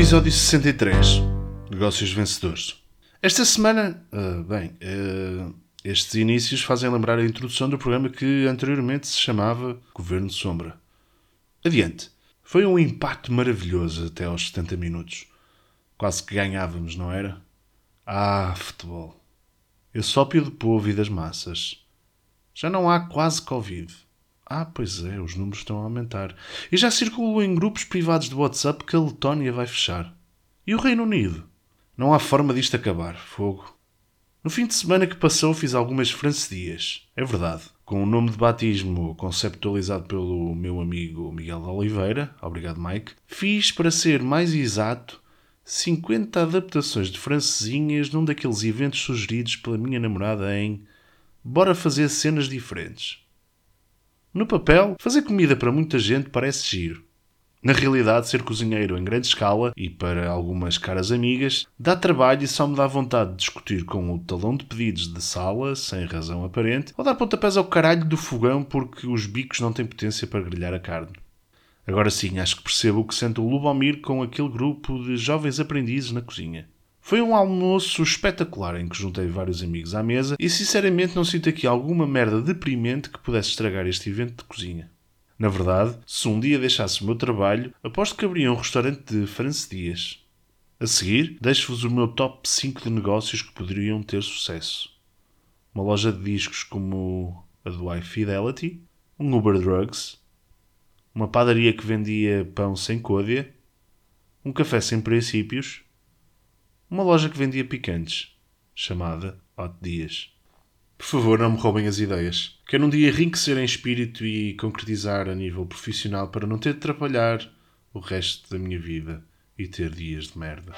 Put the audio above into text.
Episódio 63 Negócios Vencedores. Esta semana, uh, bem, uh, estes inícios fazem lembrar a introdução do programa que anteriormente se chamava Governo Sombra. Adiante. Foi um impacto maravilhoso até aos 70 minutos. Quase que ganhávamos, não era? Ah, futebol. Eu sópio do povo e das massas. Já não há quase Covid. Ah, pois é, os números estão a aumentar. E já circulam em grupos privados de WhatsApp que a Letónia vai fechar. E o Reino Unido? Não há forma disto acabar. Fogo. No fim de semana que passou fiz algumas francedias. É verdade. Com o nome de batismo conceptualizado pelo meu amigo Miguel Oliveira, obrigado Mike, fiz, para ser mais exato, 50 adaptações de francesinhas num daqueles eventos sugeridos pela minha namorada em Bora fazer cenas diferentes. No papel, fazer comida para muita gente parece giro. Na realidade, ser cozinheiro em grande escala e para algumas caras amigas dá trabalho e só me dá vontade de discutir com o talão de pedidos de sala, sem razão aparente, ou dar pontapés ao caralho do fogão porque os bicos não têm potência para grelhar a carne. Agora sim, acho que percebo o que sente o Lubomir com aquele grupo de jovens aprendizes na cozinha. Foi um almoço espetacular em que juntei vários amigos à mesa e sinceramente não sinto aqui alguma merda deprimente que pudesse estragar este evento de cozinha. Na verdade, se um dia deixasse o meu trabalho, aposto que abria um restaurante de francedias. A seguir, deixo-vos o meu top 5 de negócios que poderiam ter sucesso. Uma loja de discos como a do iFidelity, um Uber Drugs, uma padaria que vendia pão sem côdea, um café sem princípios uma loja que vendia picantes, chamada Hot Dias. Por favor, não me roubem as ideias. Quero um dia enriquecer em espírito e concretizar a nível profissional para não ter de atrapalhar o resto da minha vida e ter dias de merda.